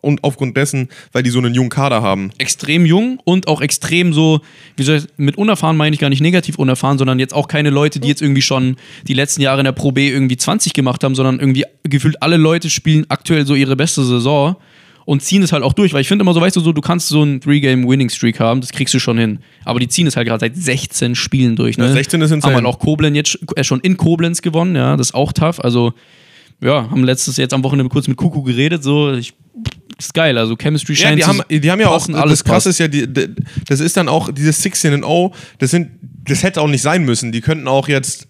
und aufgrund dessen, weil die so einen jungen Kader haben. extrem jung und auch extrem so, wie soll ich, mit unerfahren meine ich gar nicht negativ unerfahren, sondern jetzt auch keine Leute, die jetzt irgendwie schon die letzten Jahre in der Pro B irgendwie 20 gemacht haben, sondern irgendwie gefühlt alle Leute spielen aktuell so ihre beste Saison und ziehen es halt auch durch, weil ich finde immer so, weißt du, so, du kannst so einen Three-Game-Winning-Streak haben, das kriegst du schon hin. Aber die ziehen es halt gerade seit 16 Spielen durch. Ne? Ja, 16 ist insane. Haben halt auch Koblenz jetzt äh, schon in Koblenz gewonnen, ja, das ist auch tough. Also, ja, haben letztes jetzt am Wochenende kurz mit Kuku geredet, so, ich das ist geil. Also Chemistry Ja, scheint die zu haben, die haben ja auch, alles das krasse ist ja, die, die, das ist dann auch, dieses 16 and 0, das sind, das hätte auch nicht sein müssen. Die könnten auch jetzt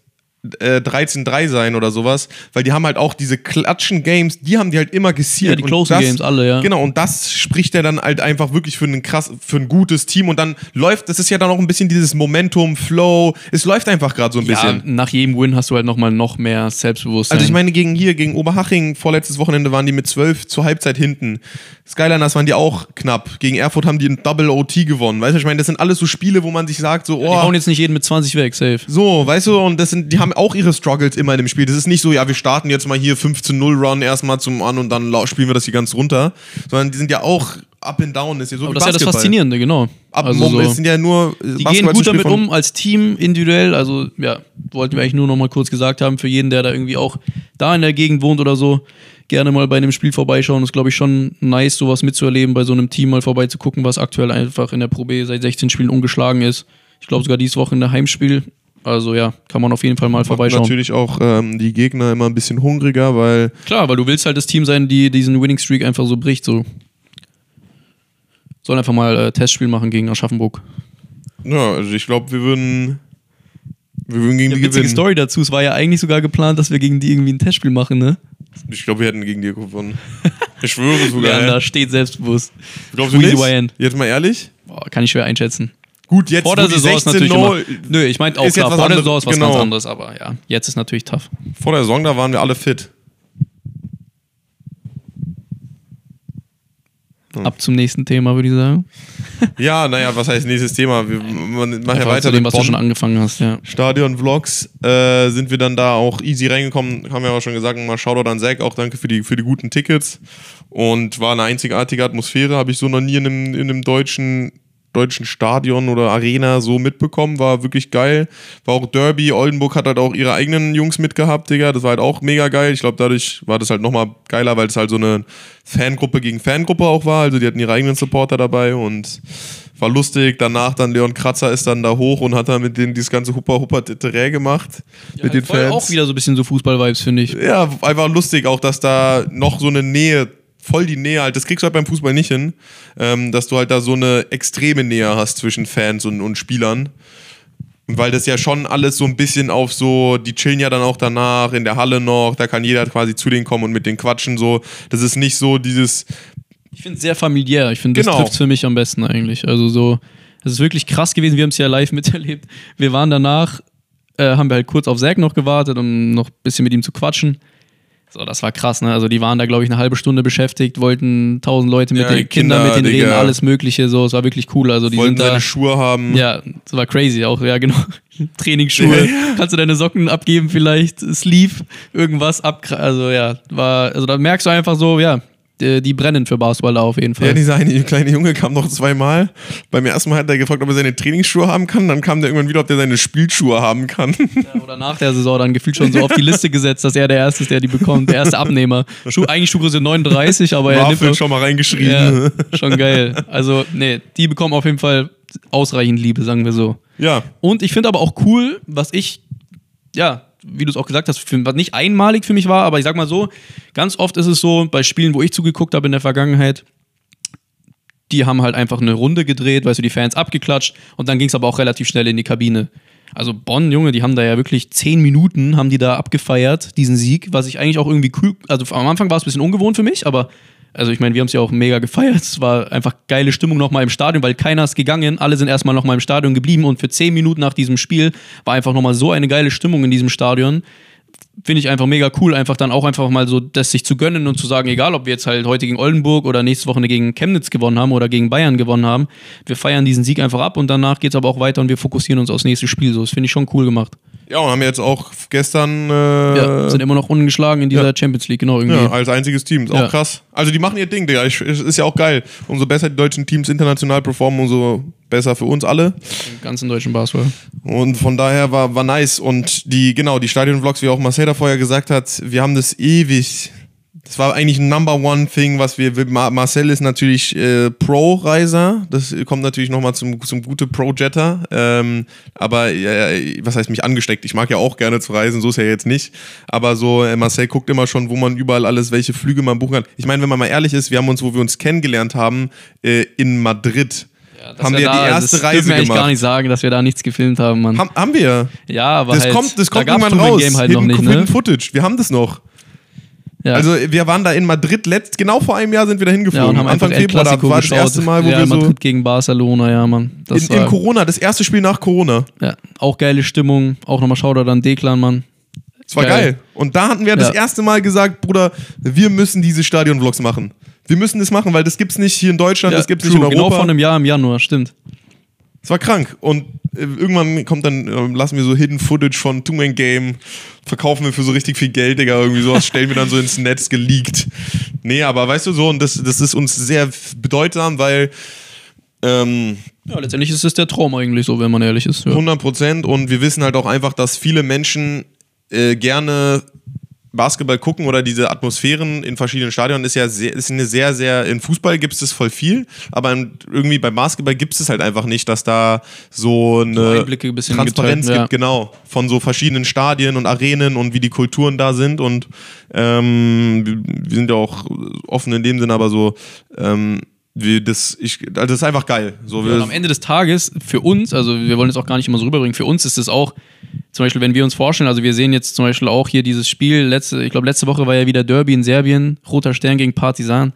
äh, 13-3 sein oder sowas, weil die haben halt auch diese klatschen Games, die haben die halt immer gesiert. Ja, die closen das, Games alle, ja. Genau, und das spricht ja dann halt einfach wirklich für ein krass, für ein gutes Team und dann läuft, das ist ja dann auch ein bisschen dieses Momentum, Flow, es läuft einfach gerade so ein Ja, bisschen. nach jedem Win hast du halt nochmal noch mehr Selbstbewusstsein. Also ich meine, gegen hier, gegen Oberhaching, vorletztes Wochenende waren die mit 12 zur Halbzeit hinten. Skyliners waren die auch knapp. Gegen Erfurt haben die ein Double OT gewonnen. Weißt du, ich meine, das sind alles so Spiele, wo man sich sagt, so, die hauen oh, jetzt nicht jeden mit 20 weg, safe. so, weißt du, und das sind, die haben auch ihre Struggles immer in dem Spiel. Das ist nicht so, ja, wir starten jetzt mal hier 15-0 Run erstmal zum An und dann spielen wir das hier ganz runter. Sondern die sind ja auch up and down. Das ist ja so Aber das ist ja das Basketball. Faszinierende, genau. Ab, also so, es sind ja nur die gehen gut damit um als Team, individuell. Also, ja, wollten wir eigentlich nur noch mal kurz gesagt haben, für jeden, der da irgendwie auch da in der Gegend wohnt oder so, gerne mal bei einem Spiel vorbeischauen. ist, glaube ich, schon nice, sowas mitzuerleben, bei so einem Team mal vorbeizugucken, was aktuell einfach in der Pro B seit 16 Spielen ungeschlagen ist. Ich glaube sogar dieses Wochenende Heimspiel. Also ja, kann man auf jeden Fall mal Macht vorbeischauen. natürlich auch ähm, die Gegner immer ein bisschen hungriger, weil Klar, weil du willst halt das Team sein, die diesen Winning Streak einfach so bricht. So. Sollen einfach mal äh, Testspiel machen gegen Aschaffenburg. Ja, also ich glaube, wir würden, wir würden gegen Ja, die witzige gewinnen. Story dazu. Es war ja eigentlich sogar geplant, dass wir gegen die irgendwie ein Testspiel machen, ne? Ich glaube, wir hätten gegen die gewonnen. Ich schwöre sogar. Ja, da steht selbstbewusst. Glaubst du nicht? Jetzt mal ehrlich? Boah, kann ich schwer einschätzen. Gut, jetzt Vor der Saison ist 16 natürlich no, immer. Nö, ich meinte auch klar, vor der Saison ist was genau. ganz anderes, aber ja, jetzt ist natürlich tough. Vor der Saison, da waren wir alle fit. Hm. Ab zum nächsten Thema, würde ich sagen. Ja, naja, was heißt nächstes Thema? Wir machen ja weiter zu dem, was du schon angefangen hast, ja. Stadion-Vlogs. Äh, sind wir dann da auch easy reingekommen. Haben wir auch schon gesagt, mal Shoutout an Zack. Auch danke für die, für die guten Tickets. Und war eine einzigartige Atmosphäre. Habe ich so noch nie in einem, in einem deutschen deutschen Stadion oder Arena so mitbekommen, war wirklich geil. War auch Derby, Oldenburg hat halt auch ihre eigenen Jungs mitgehabt, Digga. Das war halt auch mega geil. Ich glaube, dadurch war das halt nochmal geiler, weil es halt so eine Fangruppe gegen Fangruppe auch war. Also die hatten ihre eigenen Supporter dabei und war lustig. Danach dann Leon Kratzer ist dann da hoch und hat dann mit denen dieses ganze Huppa Huppa Terrain gemacht mit den Fans. auch wieder so ein bisschen so Fußball-Vibes, finde ich. Ja, einfach lustig auch, dass da noch so eine Nähe, voll die Nähe halt, das kriegst du halt beim Fußball nicht hin, ähm, dass du halt da so eine extreme Nähe hast zwischen Fans und, und Spielern. Weil das ja schon alles so ein bisschen auf so, die chillen ja dann auch danach in der Halle noch, da kann jeder quasi zu denen kommen und mit denen quatschen, so. Das ist nicht so dieses, Ich finde es sehr familiär. Ich finde, das Genau. trifft für mich am besten eigentlich. Also so, es ist wirklich krass gewesen. Wir haben es ja live miterlebt. Wir waren danach, äh, haben wir halt kurz auf Zack noch gewartet, um noch ein bisschen mit ihm zu quatschen. So, das war krass, ne? Also die waren da, glaube ich, eine halbe Stunde beschäftigt, wollten tausend Leute mit Ja, den Kindern Kinder, mit denen Digga. reden, alles Mögliche. So, es war wirklich cool. Also die wollten sind da. seine Schuhe haben. Ja, das war crazy auch, ja genau. Trainingsschuhe, kannst du deine Socken abgeben vielleicht, Sleeve, irgendwas ab, also ja, war, also da merkst du einfach so, ja, die, die brennen für Basketball da auf jeden Fall. Ja, dieser eine kleine Junge kam noch zweimal. Beim ersten Mal hat er gefragt, ob er seine Trainingsschuhe haben kann. Dann kam der irgendwann wieder, ob der seine Spielschuhe haben kann. Oder nach der Saison dann gefühlt schon so auf die Liste gesetzt, dass er der Erste ist, der die bekommt, der erste Abnehmer. Schuh, eigentlich Schuhgröße 39, aber er nimmt schon mal reingeschrieben. ja, schon geil. Also, nee, die bekommen auf jeden Fall ausreichend Liebe, sagen wir so. Ja, Und ich finde aber auch cool, was ich, ja, wie du es auch gesagt hast, für, was nicht einmalig für mich war, aber ich sag mal so, ganz oft ist es so, bei Spielen, wo ich zugeguckt habe in der Vergangenheit, die haben halt einfach eine Runde gedreht, weißt du, die Fans abgeklatscht und dann ging es aber auch relativ schnell in die Kabine. Also Bonn, Junge, die haben da ja wirklich zehn Minuten, haben die da abgefeiert, diesen Sieg, was ich eigentlich auch irgendwie cool, also am Anfang war es ein bisschen ungewohnt für mich, aber also ich meine, wir haben es ja auch mega gefeiert. Es war einfach geile Stimmung nochmal im Stadion, weil keiner ist gegangen. Alle sind erstmal nochmal im Stadion geblieben und für zehn Minuten nach diesem Spiel war einfach nochmal so eine geile Stimmung in diesem Stadion. Finde ich einfach mega cool, einfach dann auch einfach mal so das sich zu gönnen und zu sagen, egal ob wir jetzt halt heute gegen Oldenburg oder nächste Woche gegen Chemnitz gewonnen haben oder gegen Bayern gewonnen haben, wir feiern diesen Sieg einfach ab und danach geht es aber auch weiter und wir fokussieren uns aufs nächste Spiel. So, das finde ich schon cool gemacht. Ja, und haben jetzt auch gestern äh, Ja, sind immer noch ungeschlagen in dieser ja. Champions League, genau irgendwie. ja, als einziges Team. Ist auch Ja. krass. Also die machen ihr Ding, Digga. Ich, ist ja auch geil. Umso besser die deutschen Teams international performen, umso besser für uns alle. Im ganzen deutschen Basketball. Und von daher war, war nice. Und die, genau, die Stadion-Vlogs, wie auch Marcel vorher gesagt hat, wir haben das ewig das war eigentlich ein Number One Thing, was wir. Mar Marcel ist natürlich äh, Pro-Reiser. Das kommt natürlich nochmal zum, zum gute Pro-Jetter. Ähm, aber äh, was heißt mich angesteckt? Ich mag ja auch gerne zu reisen, so ist ja jetzt nicht. Aber so, äh, Marcel guckt immer schon, wo man überall alles, welche Flüge man buchen kann. Ich meine, wenn man mal ehrlich ist, wir haben uns, wo wir uns kennengelernt haben, äh, in Madrid. dass haben wir da- die erste das Reise wir gemacht. gar nicht sagen, dass wir da nichts gefilmt haben, Mann. Haben, haben wir. ja, aber Das halt, kommt, das kommt da irgendwann raus. Game halt hidden, noch nicht, hidden ne? Footage. Wir haben das noch. Ja. Also wir waren da in Madrid, letzt, genau vor einem Jahr sind wir da ja, hingeflogen. und haben Anfang Februar, da war das geschaut. erste Mal, wo ja, wir so Madrid gegen Barcelona, ja, Mann. Das in, in Corona, das erste Spiel nach Corona. ja, auch geile Stimmung. Auch nochmal Shoutout an Deklan, Mann. Das war Geil. geil. Und da hatten wir das Ja. erste Mal gesagt, Bruder, wir müssen diese Stadion-Vlogs machen. Wir müssen das machen, weil das gibt's nicht hier in Deutschland, das gibt's nicht in true, Europa. Genau vor einem Jahr im Januar, stimmt. Es war krank. Und äh, irgendwann kommt dann, äh, lassen wir so Hidden Footage von Two Man Game, verkaufen wir für so richtig viel Geld, Digga, irgendwie sowas, stellen wir dann so ins Netz geleakt. Nee, aber weißt du so, und das, das ist uns sehr bedeutsam, weil ähm, Ja, letztendlich ist es der Traum eigentlich so, wenn man ehrlich ist. Ja. 100 Prozent und wir wissen halt auch einfach, dass viele Menschen äh, gerne Basketball gucken oder diese Atmosphären in verschiedenen Stadien ist ja sehr, ist eine sehr, sehr, in Fußball gibt es das voll viel, aber irgendwie bei Basketball gibt es halt einfach nicht, dass da so eine Einblicke ein Transparenz geteilt, ja. gibt, genau, von so verschiedenen Stadien und Arenen und wie die Kulturen da sind und ähm, wir- sind ja auch offen in dem Sinn, aber so, ähm, wie das, ich, also das ist einfach geil. So, Ja, am Ende des Tages, für uns, also wir wollen es auch gar nicht immer so rüberbringen, für uns ist es auch, zum Beispiel, wenn wir uns vorstellen, also wir sehen jetzt zum Beispiel auch hier dieses Spiel, letzte, ich glaube, letzte Woche war ja wieder Derby in Serbien, Roter Stern gegen Partisan.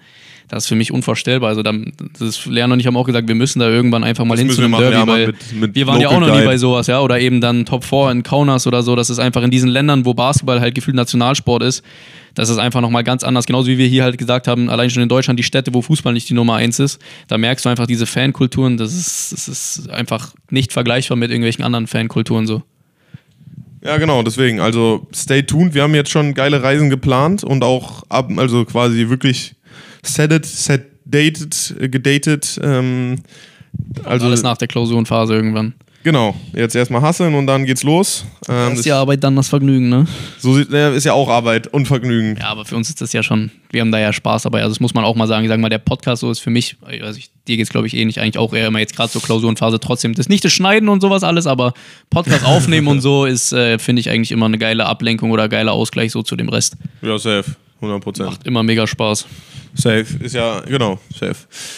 Das ist für mich unvorstellbar. Also, dann, das Lerner und ich haben auch gesagt, wir müssen da irgendwann einfach mal Das hin zu einem wir machen, Derby, ja, weil mit- mit wir waren ja auch Local noch nie Guide. bei sowas, ja, oder eben dann Top 4 in Kaunas oder so. Das ist einfach in diesen Ländern, wo Basketball halt gefühlt Nationalsport ist, das ist einfach nochmal ganz anders. Genauso wie wir hier halt gesagt haben, allein schon in Deutschland die Städte, wo Fußball nicht die Nummer eins ist, da merkst du einfach diese Fankulturen, das ist, das ist einfach nicht vergleichbar mit irgendwelchen anderen Fankulturen so. Ja, genau, deswegen. Also stay tuned. Wir haben jetzt schon geile Reisen geplant und auch ab, also quasi wirklich sedet, set dated, gedatet. Ähm, also Alles nach der Klausurenphase irgendwann. Genau, jetzt erstmal hasseln und dann geht's los. Ähm, Das ist die Arbeit, dann das Vergnügen, ne? so ja, ist ja auch Arbeit und Vergnügen. Ja, aber für uns ist das ja schon, wir haben da ja Spaß dabei. Also das muss man auch mal sagen. Ich sag mal, der Podcast so ist für mich, also ich, dir geht's glaube ich eh nicht, eigentlich auch eher immer jetzt gerade zur Klausurenphase trotzdem. Das nicht das Schneiden und sowas alles, aber Podcast aufnehmen und so ist, äh, finde ich eigentlich immer eine geile Ablenkung oder geiler Ausgleich so zu dem Rest. Ja, safe. 100 Prozent. Macht immer mega Spaß. Safe, ist ja, genau, safe.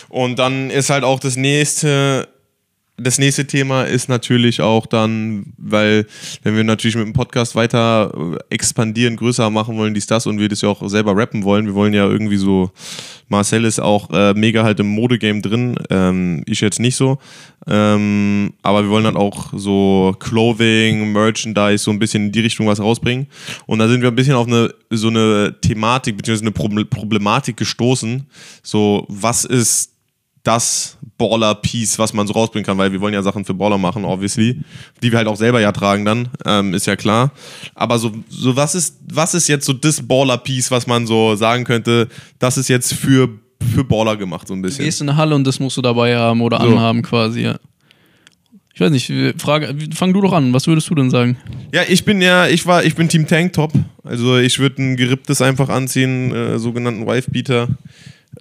Und dann ist halt auch das nächste, das nächste Thema ist natürlich auch dann, weil, wenn wir natürlich mit dem Podcast weiter äh, expandieren, größer machen wollen, dies, das und wir das ja auch selber rappen wollen, wir wollen ja irgendwie so, Marcel ist auch äh, mega halt im Modegame drin, ähm, ich jetzt nicht so, ähm, aber wir wollen dann auch so Clothing, Merchandise, so ein bisschen in die Richtung was rausbringen. Und da sind wir ein bisschen auf eine so eine Thematik, beziehungsweise eine Proble- Problematik gestoßen. So, was ist das Baller-Piece, was man so rausbringen kann, weil wir wollen ja Sachen für Baller machen, obviously, die wir halt auch selber ja tragen dann, ähm, ist ja klar. Aber so, so was ist, was ist jetzt so das Baller-Piece, was man so sagen könnte, das ist jetzt für, für Baller gemacht, so ein Du bisschen. gehst in eine Halle und das musst du dabei haben oder So. anhaben quasi, ja. Ich weiß nicht, Frage, fang du doch an, was würdest du denn sagen? Ja, ich bin ja, ich war, ich bin Team Tanktop. Also ich würde ein geripptes einfach anziehen, äh, sogenannten Wife-Beater.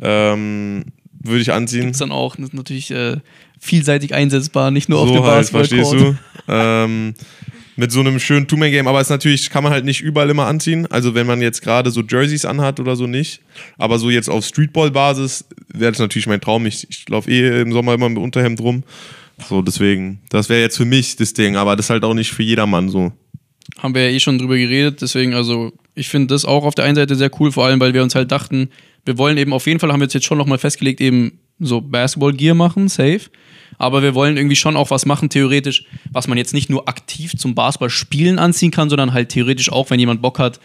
Ähm, würde ich anziehen. Ist dann auch das ist natürlich äh, vielseitig einsetzbar, nicht nur auf dem so halt, verstehst Basketballcourt. du? ähm, mit so einem schönen Two-Man-Game, aber es natürlich kann man halt nicht überall immer anziehen. Also wenn man jetzt gerade so Jerseys anhat oder so nicht. Aber so jetzt auf Streetball-Basis wäre das natürlich mein Traum. Ich, ich laufe eh im Sommer immer mit Unterhemd rum. So, deswegen. Das wäre jetzt für mich das Ding, aber das ist halt auch nicht für jedermann so. haben wir ja eh schon drüber geredet, deswegen, also ich finde das auch auf der einen Seite sehr cool, vor allem, weil wir uns halt dachten, wir wollen eben auf jeden Fall, haben wir jetzt schon nochmal festgelegt, eben so Basketball-Gear machen, safe. Aber wir wollen irgendwie schon auch was machen, theoretisch, was man jetzt nicht nur aktiv zum Basketball-Spielen anziehen kann, sondern halt theoretisch auch, wenn jemand Bock hat,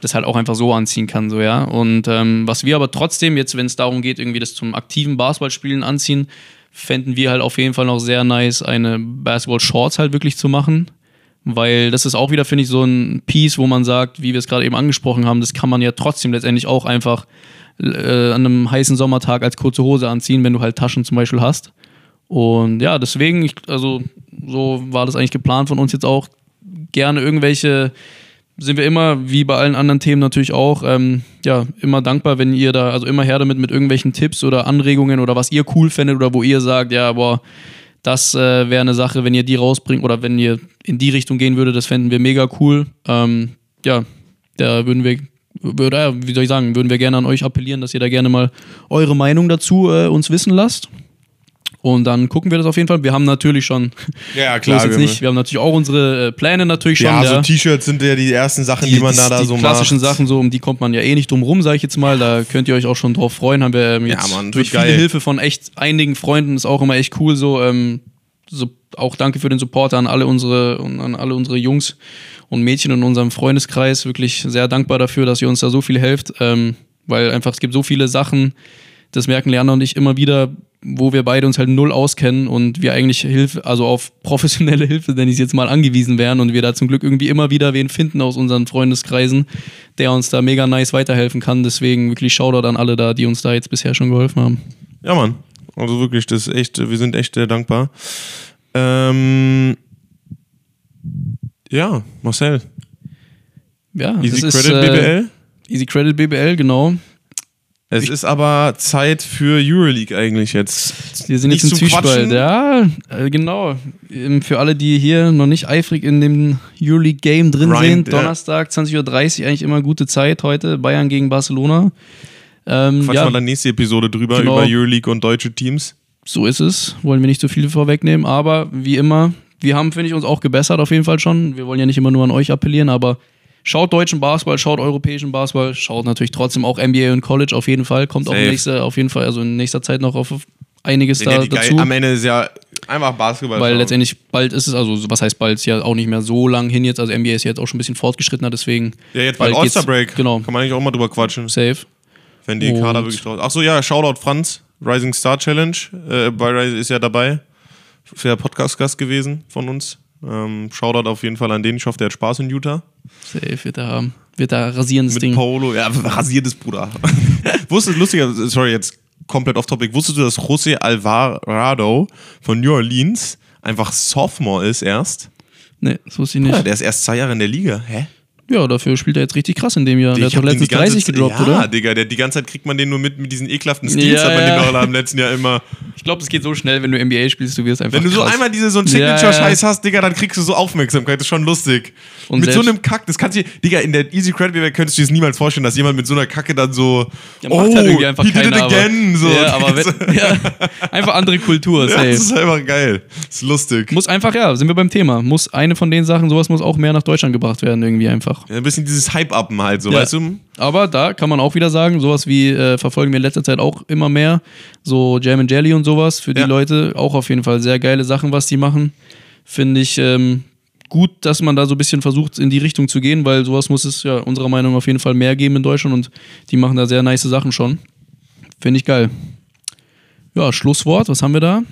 das halt auch einfach so anziehen kann, so, ja. Und ähm, was wir aber trotzdem jetzt, wenn es darum geht, irgendwie das zum aktiven Basketballspielen anziehen, fänden wir halt auf jeden Fall noch sehr nice, eine Basketball-Shorts halt wirklich zu machen. Weil das ist auch wieder, finde ich, so ein Piece, wo man sagt, wie wir es gerade eben angesprochen haben, das kann man ja trotzdem letztendlich auch einfach äh, an einem heißen Sommertag als kurze Hose anziehen, wenn du halt Taschen zum Beispiel hast. Und ja, deswegen, ich, also so war das eigentlich geplant von uns jetzt auch, gerne irgendwelche sind wir immer, wie bei allen anderen Themen natürlich auch, ähm, ja, immer dankbar, wenn ihr da, also immer her damit mit irgendwelchen Tipps oder Anregungen oder was ihr cool findet oder wo ihr sagt, ja, boah, das äh, wäre eine Sache, wenn ihr die rausbringt oder wenn ihr in die Richtung gehen würdet, das fänden wir mega cool. Ähm, ja, da würden wir, würde, ja, wie soll ich sagen, würden wir gerne an euch appellieren, dass ihr da gerne mal eure Meinung dazu äh, uns wissen lasst. Und dann gucken wir das auf jeden Fall. Wir haben natürlich schon, Ja, klar. jetzt wir- nicht, wir haben natürlich auch unsere äh, Pläne natürlich schon. ja, so T-Shirts sind ja die ersten Sachen, die, man da, da die so klassischen macht. Sachen, so um die kommt man ja eh nicht drum rum, sage ich jetzt mal. Da könnt ihr euch auch schon drauf freuen. Haben wir ähm, jetzt Ja, Mann, durch viele geil. Hilfe von echt einigen Freunden ist auch immer echt cool. So, ähm, so auch danke für den Support an alle unsere an alle unsere Jungs und Mädchen in unserem Freundeskreis. Wirklich sehr dankbar dafür, dass ihr uns da so viel helft, ähm, weil einfach es gibt so viele Sachen. Das merken Lerner und ich immer wieder, wo wir beide uns halt null auskennen und wir eigentlich Hilfe, also auf professionelle Hilfe, nenne ich es jetzt mal, angewiesen wären und wir da zum Glück irgendwie immer wieder wen finden aus unseren Freundeskreisen, der uns da mega nice weiterhelfen kann. Deswegen wirklich Shoutout an alle da, die uns da jetzt bisher schon geholfen haben. Ja, Mann. Also wirklich, das ist echt, wir sind echt äh, dankbar. Ähm, ja, Marcel. Ja, Easy das ist, Credit äh, BBL. Easy Credit BBL, genau. Es ist aber Zeit für Euroleague eigentlich jetzt. Wir sind Nicht jetzt im Zwiespalt. Ja, äh, genau. Ähm, Für alle, die hier noch nicht eifrig in dem Euroleague-Game drin Grind, sind, ja. Donnerstag, 20.30 Uhr, eigentlich immer gute Zeit heute. Bayern gegen Barcelona. Ähm, Quatsch ja, mal dann nächste Episode drüber, Genau. über Euroleague und deutsche Teams. so ist es. Wollen wir nicht so viel vorwegnehmen, aber wie immer, wir haben, finde ich, uns auch gebessert auf jeden Fall schon. Wir wollen ja nicht immer nur an euch appellieren, aber schaut deutschen Basketball, schaut europäischen Basketball, schaut natürlich trotzdem auch NBA und College auf jeden Fall. Kommt auch Safe. nächste, auf jeden Fall, also in nächster Zeit noch auf einiges da geil, dazu. am Ende ist ja einfach Basketball. Weil schauen. letztendlich bald ist es, also was heißt bald, ist ja auch nicht mehr so lang hin jetzt. Also NBA ist jetzt auch schon ein bisschen fortgeschrittener, deswegen. Ja, jetzt bald All-Star Break. Genau, Kann man eigentlich auch mal drüber quatschen, safe. Wenn die Und- Kader wirklich draus. Achso, ja, Shoutout Franz, Rising Star Challenge. Äh, bei Rise ist ja dabei. Ist ja Podcast-Gast gewesen von uns. Ähm, Shoutout auf jeden Fall an den. Ich hoffe, der hat Spaß in Utah. Safe wird er haben. Wird er rasieren, das Mit Ding. Polo. Ja, rasiertes Bruder. Wusstest lustiger, sorry, jetzt komplett off topic. Wusstest du, dass José Alvarado von New Orleans einfach Sophomore ist erst? Nee, das wusste ich nicht. Ja, der ist erst zwei Jahre in der Liga. Hä? Dafür spielt er jetzt richtig krass in dem Jahr. Der Ich hat doch letztens die ganze 30 Zeit- gedroppt, ja, oder? Digga, der, die ganze Zeit kriegt man den nur mit, mit diesen ekelhaften Steals, Ja, hat man ja. den doch im letzten Jahr immer. Ich glaube, es geht so schnell, wenn du NBA spielst, du wirst einfach Wenn du so krass. einmal diese so einen Ja, Signature-Scheiß hast, Digga, dann kriegst du so Aufmerksamkeit. Das ist schon lustig. Und mit so einem Kack, das kannst du, Digga, in der Easy Credit Welt könntest du dir das niemals vorstellen, dass jemand mit so einer Kacke dann so, Ja, macht halt irgendwie einfach he did it again, aber, so. Ja, aber wenn, ja, einfach andere Kultur, ja, safe. das ist einfach geil. Das ist lustig. Muss einfach, ja, sind wir beim Thema. Muss eine von den Sachen, sowas muss auch mehr nach Deutschland gebracht werden, irgendwie einfach. Ja, ein bisschen dieses Hype-Uppen halt, so, Ja. weißt du? Aber da kann man auch wieder sagen, sowas wie äh, verfolgen wir in letzter Zeit auch immer mehr. So Jam and Jelly und sowas für die Ja. Leute. Auch auf jeden Fall sehr geile Sachen, was die machen. Finde ich ähm, gut, dass man da so ein bisschen versucht, in die Richtung zu gehen, weil sowas muss es ja unserer Meinung nach auf jeden Fall mehr geben in Deutschland und die machen da sehr nice Sachen schon. Finde ich geil. Ja, Schlusswort, was haben wir da?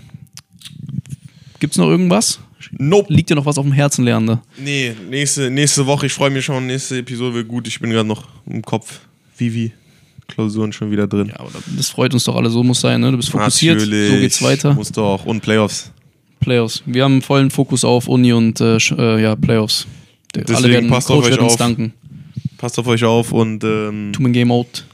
Gibt's noch irgendwas? Nope. Liegt dir noch was auf dem Herzen, Lernende? Nee, nächste, nächste Woche, ich freue mich schon. Nächste Episode wird gut. Ich bin gerade noch im Kopf. Vivi. Klausuren schon wieder drin. Ja, aber das freut uns doch alle, so muss sein, ne? Du bist fokussiert, so geht's weiter. Muss doch. Und Playoffs. Playoffs. Wir haben vollen Fokus auf Uni und äh, äh, ja, Playoffs. Deswegen Alle werden passt auf Coach euch wird uns auf. danken. Passt auf euch auf und ähm, Two-Man Game Out.